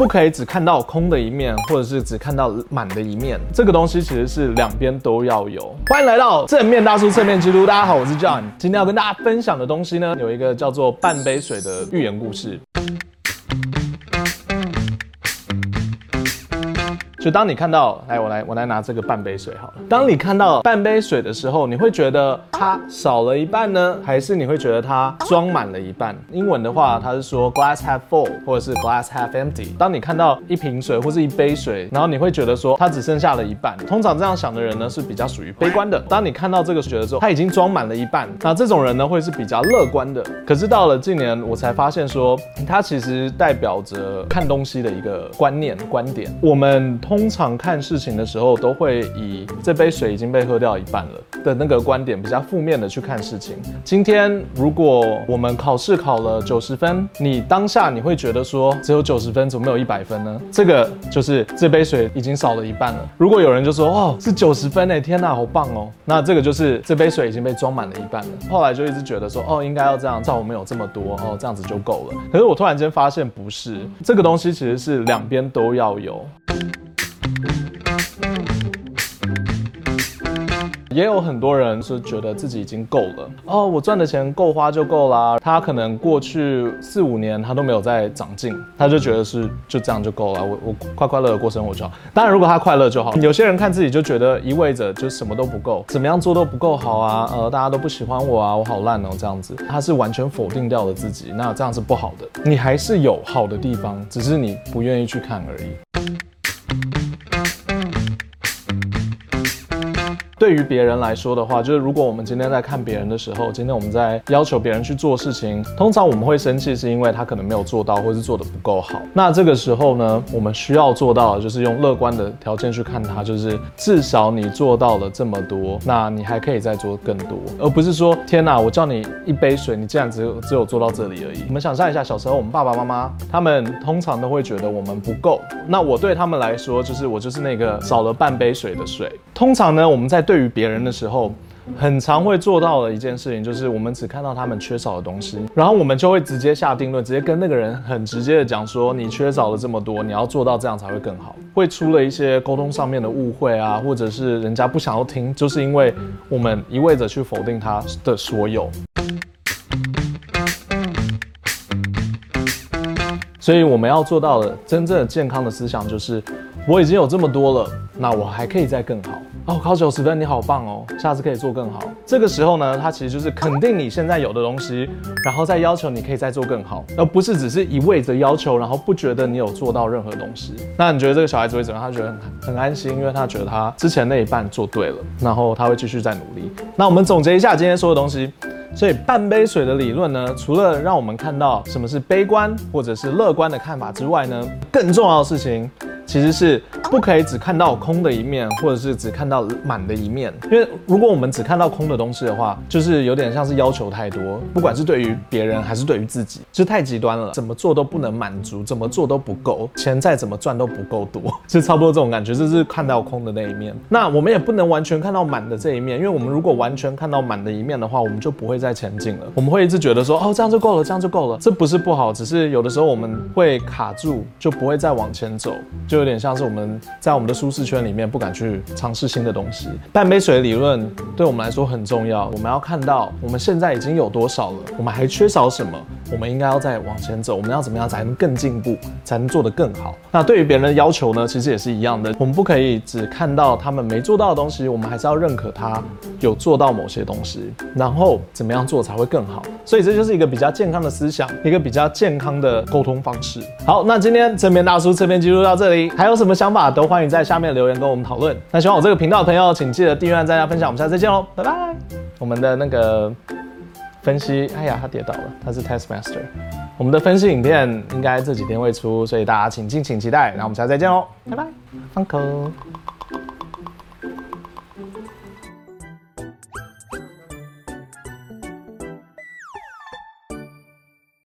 不可以只看到空的一面，或者是只看到满的一面。这个东西其实是两边都要有。欢迎来到正面大叔侧面基督，大家好，我是 John。今天要跟大家分享的东西呢，有一个叫做半杯水的寓言故事。就当你看到，来，我来，我来拿这个半杯水好了。当你看到半杯水的时候，你会觉得它少了一半呢，还是你会觉得它装满了一半？英文的话，它是说 glass half full，或者是 glass half empty。当你看到一瓶水或是一杯水，然后你会觉得说它只剩下了一半。通常这样想的人呢，是比较属于悲观的。当你看到这个水的时候，它已经装满了一半，那这种人呢，会是比较乐观的。可是到了近年，我才发现说，它其实代表着看东西的一个观念、观点。我们。通常看事情的时候，都会以这杯水已经被喝掉一半了的那个观点，比较负面的去看事情。今天如果我们考试考了九十分，你当下你会觉得说只有九十分，怎么没有一百分呢？这个就是这杯水已经少了一半了。如果有人就说哦，是九十分哎，天哪，好棒哦，那这个就是这杯水已经被装满了一半了。后来就一直觉得说哦，应该要这样，照我们有这么多哦，这样子就够了。可是我突然间发现不是，这个东西其实是两边都要有。也有很多人是觉得自己已经够了哦，我赚的钱够花就够啦。他可能过去四五年他都没有再长进，他就觉得是就这样就够了，我我快快乐乐过生活就好。当然，如果他快乐就好。有些人看自己就觉得意味着就什么都不够，怎么样做都不够好啊，呃，大家都不喜欢我啊，我好烂哦，这样子，他是完全否定掉了自己，那这样是不好的。你还是有好的地方，只是你不愿意去看而已。Thank you. 对于别人来说的话，就是如果我们今天在看别人的时候，今天我们在要求别人去做事情，通常我们会生气，是因为他可能没有做到，或是做的不够好。那这个时候呢，我们需要做到的就是用乐观的条件去看他，就是至少你做到了这么多，那你还可以再做更多，而不是说天哪，我叫你一杯水，你竟然只有只有做到这里而已。我们想象一下，小时候我们爸爸妈妈他们通常都会觉得我们不够，那我对他们来说，就是我就是那个少了半杯水的水。通常呢，我们在对于别人的时候，很常会做到的一件事情，就是我们只看到他们缺少的东西，然后我们就会直接下定论，直接跟那个人很直接的讲说，你缺少了这么多，你要做到这样才会更好。会出了一些沟通上面的误会啊，或者是人家不想要听，就是因为我们一味的去否定他的所有。所以我们要做到的真正的健康的思想，就是我已经有这么多了，那我还可以再更好。哦，考九十分，你好棒哦！下次可以做更好。这个时候呢，他其实就是肯定你现在有的东西，然后再要求你可以再做更好，而不是只是一味的要求，然后不觉得你有做到任何东西。那你觉得这个小孩子会怎么样？他觉得很很安心，因为他觉得他之前那一半做对了，然后他会继续再努力。那我们总结一下今天说的东西。所以半杯水的理论呢，除了让我们看到什么是悲观或者是乐观的看法之外呢，更重要的事情。其实是不可以只看到空的一面，或者是只看到满的一面。因为如果我们只看到空的东西的话，就是有点像是要求太多，不管是对于别人还是对于自己，就太极端了。怎么做都不能满足，怎么做都不够，钱再怎么赚都不够多，就差不多这种感觉。这是看到空的那一面。那我们也不能完全看到满的这一面，因为我们如果完全看到满的一面的话，我们就不会再前进了。我们会一直觉得说，哦，这样就够了，这样就够了。这不是不好，只是有的时候我们会卡住，就不会再往前走，就。有点像是我们在我们的舒适圈里面不敢去尝试新的东西。半杯水理论对我们来说很重要，我们要看到我们现在已经有多少了，我们还缺少什么，我们应该要再往前走。我们要怎么样才能更进步，才能做得更好？那对于别人的要求呢，其实也是一样的。我们不可以只看到他们没做到的东西，我们还是要认可他有做到某些东西，然后怎么样做才会更好。所以这就是一个比较健康的思想，一个比较健康的沟通方式。好，那今天正面大叔这边记录到这里。还有什么想法都欢迎在下面留言跟我们讨论。那喜欢我这个频道的朋友，请记得订阅、赞、加分享。我们下次再见喽，拜拜。我们的那个分析，哎呀，他跌倒了，他是 Test Master。我们的分析影片应该这几天会出，所以大家请敬请期待。那我们下次再见喽，拜拜，Uncle。